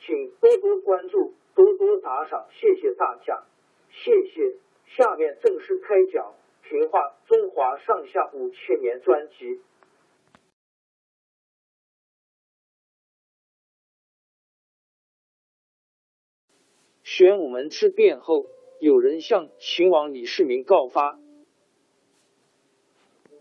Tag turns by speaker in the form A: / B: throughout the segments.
A: 请多多关注。多多打赏，谢谢大家，谢谢。下面正式开讲《评话中华上下五千年》专辑。玄武门之变后，有人向秦王李世民告发，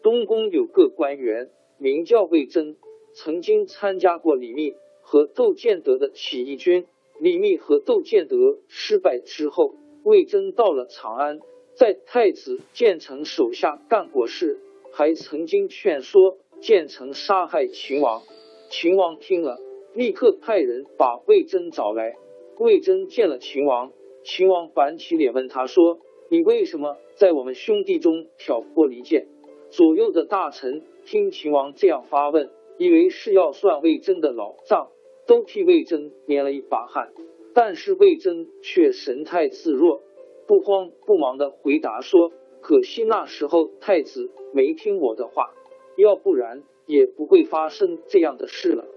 A: 东宫有个官员名叫魏征，曾经参加过李密和窦建德的起义军。李密和窦建德失败之后，魏征到了长安，在太子建成手下干过事，还曾经劝说建成杀害秦王。秦王听了，立刻派人把魏征找来。魏征见了秦王，秦王板起脸问他说：“你为什么在我们兄弟中挑拨离间？”左右的大臣听秦王这样发问，以为是要算魏征的老账。都替魏征捏了一把汗，但是魏征却神态自若，不慌不忙的回答说：“可惜那时候太子没听我的话，要不然也不会发生这样的事了。”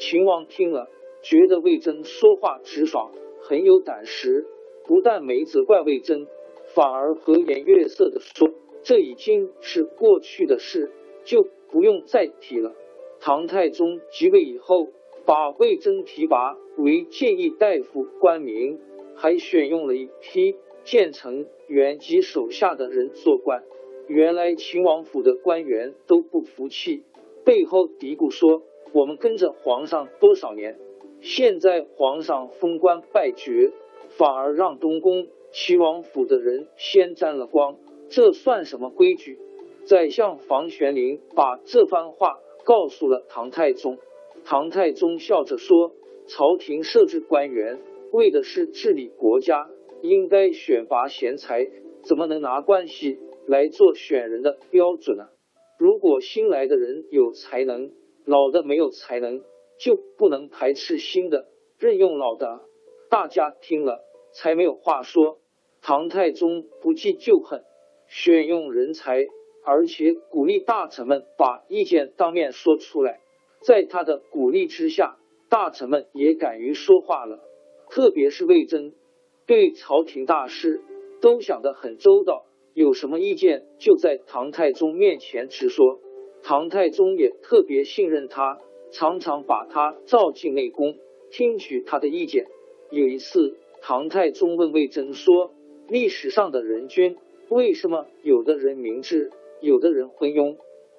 A: 秦王听了，觉得魏征说话直爽，很有胆识，不但没责怪魏征，反而和颜悦色的说：“这已经是过去的事，就不用再提了。”唐太宗即位以后。把魏征提拔为谏议大夫官名，还选用了一批建成元吉手下的人做官。原来秦王府的官员都不服气，背后嘀咕说：“我们跟着皇上多少年，现在皇上封官拜爵，反而让东宫齐王府的人先沾了光，这算什么规矩？”宰相房玄龄把这番话告诉了唐太宗。唐太宗笑着说：“朝廷设置官员，为的是治理国家，应该选拔贤才，怎么能拿关系来做选人的标准呢？如果新来的人有才能，老的没有才能，就不能排斥新的，任用老的。大家听了才没有话说。唐太宗不计旧恨，选用人才，而且鼓励大臣们把意见当面说出来。”在他的鼓励之下，大臣们也敢于说话了。特别是魏征，对朝廷大事都想得很周到，有什么意见就在唐太宗面前直说。唐太宗也特别信任他，常常把他召进内宫，听取他的意见。有一次，唐太宗问魏征说：“历史上的人君，为什么有的人明智，有的人昏庸？”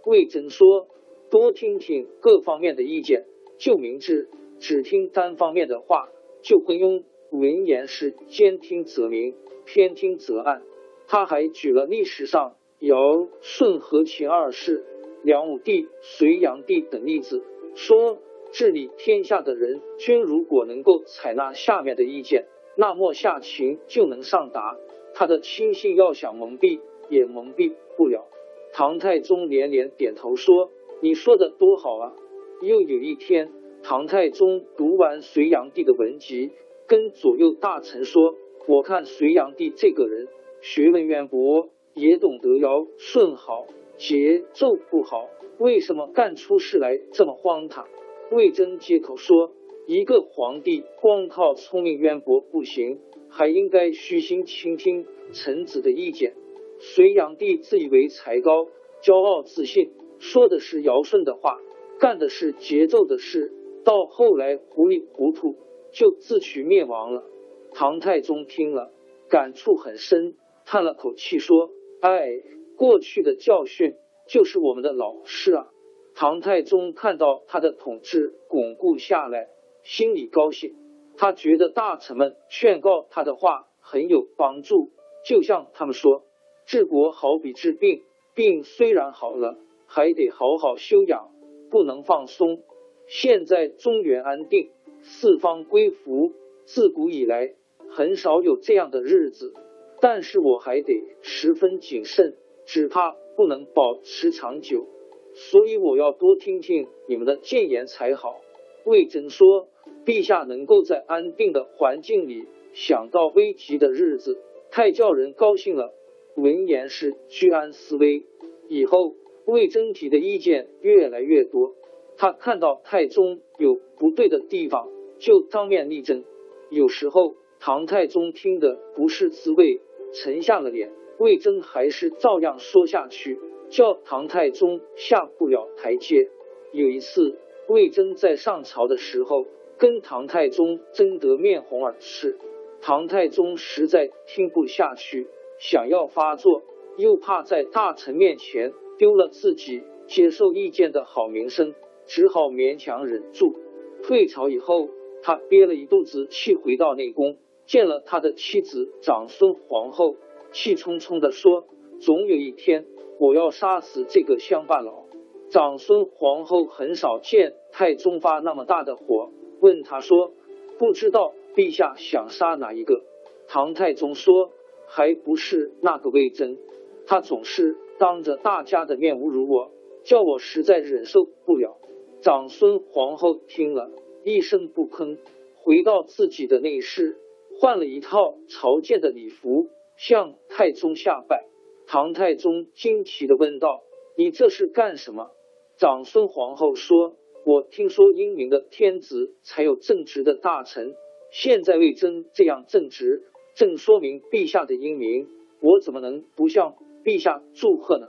A: 魏征说。多听听各方面的意见，就明智；只听单方面的话，就昏庸。文言是兼听则明，偏听则暗。他还举了历史上尧、舜和秦二世、梁武帝、隋炀帝等例子，说治理天下的人君如果能够采纳下面的意见，那么下情就能上达。他的亲信要想蒙蔽，也蒙蔽不了。唐太宗连连点头说。你说的多好啊！又有一天，唐太宗读完隋炀帝的文集，跟左右大臣说：“我看隋炀帝这个人学问渊博，也懂得尧舜好，节奏不好，为什么干出事来这么荒唐？魏征接口说：“一个皇帝光靠聪明渊博不行，还应该虚心倾听臣子的意见。”隋炀帝自以为才高，骄傲自信，说的是尧舜的话，干的是节奏的事，到后来糊里糊涂就自取灭亡了。唐太宗听了，感触很深，叹了口气说：“哎，过去的教训就是我们的老师啊。”唐太宗看到他的统治巩固下来，心里高兴。他觉得大臣们劝告他的话很有帮助，就像他们说：“治国好比治病，病虽然好了，还得好好休养，不能放松。现在中原安定，四方归服，自古以来很少有这样的日子，但是我还得十分谨慎，只怕不能保持长久。”所以我要多听听你们的谏言才好。魏征说：“陛下能够在安定的环境里想到危急的日子，太叫人高兴了。”闻言是居安思危。以后魏征提的意见越来越多，他看到太宗有不对的地方，就当面力争。有时候唐太宗听的不是滋味，沉下了脸，魏征还是照样说下去。叫唐太宗下不了台阶。有一次，魏征在上朝的时候，跟唐太宗争得面红耳赤。唐太宗实在听不下去，想要发作，又怕在大臣面前丢了自己接受意见的好名声，只好勉强忍住。退朝以后，他憋了一肚子气，回到内宫，见了他的妻子长孙皇后，气冲冲的说：“总有一天。”我要杀死这个乡巴佬！长孙皇后很少见太宗发那么大的火，问他说：“不知道陛下想杀哪一个？”唐太宗说：“还不是那个魏征，他总是当着大家的面侮辱我，叫我实在忍受不了。”长孙皇后听了一声不吭，回到自己的内室，换了一套朝见的礼服，向太宗下拜。唐太宗惊奇的问道：“你这是干什么？”长孙皇后说：“我听说英明的天子才有正直的大臣，现在魏征这样正直，正说明陛下的英明，我怎么能不向陛下祝贺呢？”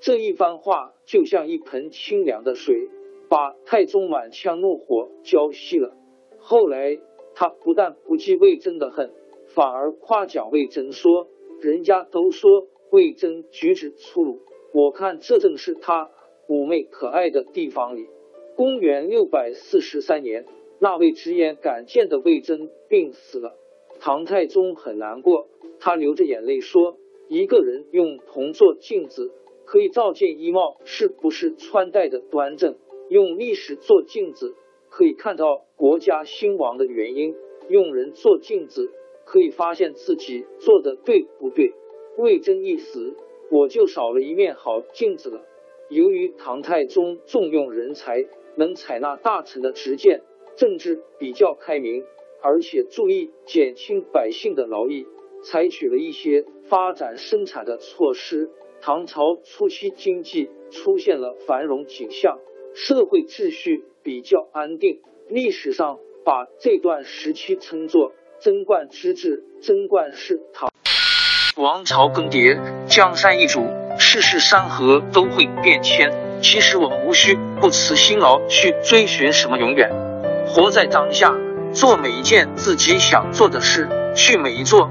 A: 这一番话就像一盆清凉的水，把太宗满腔怒火浇熄了。后来他不但不记魏征的恨，反而夸奖魏征说：“人家都说。”魏征举止粗鲁，我看这正是他妩媚可爱的地方里。公元六百四十三年，那位直言敢谏的魏征病死了，唐太宗很难过，他流着眼泪说：“一个人用铜做镜子，可以照见衣帽是不是穿戴的端正；用历史做镜子，可以看到国家兴亡的原因；用人做镜子，可以发现自己做的对不对。”魏征一死，我就少了一面好镜子了。由于唐太宗重用人才，能采纳大臣的直谏，政治比较开明，而且注意减轻百姓的劳役，采取了一些发展生产的措施。唐朝初期经济出现了繁荣景象，社会秩序比较安定。历史上把这段时期称作贞观之治。贞观是唐。
B: 王朝更迭，江山易主，世事山河都会变迁。其实我们无需不辞辛劳去追寻什么永远，活在当下，做每一件自己想做的事，去每一座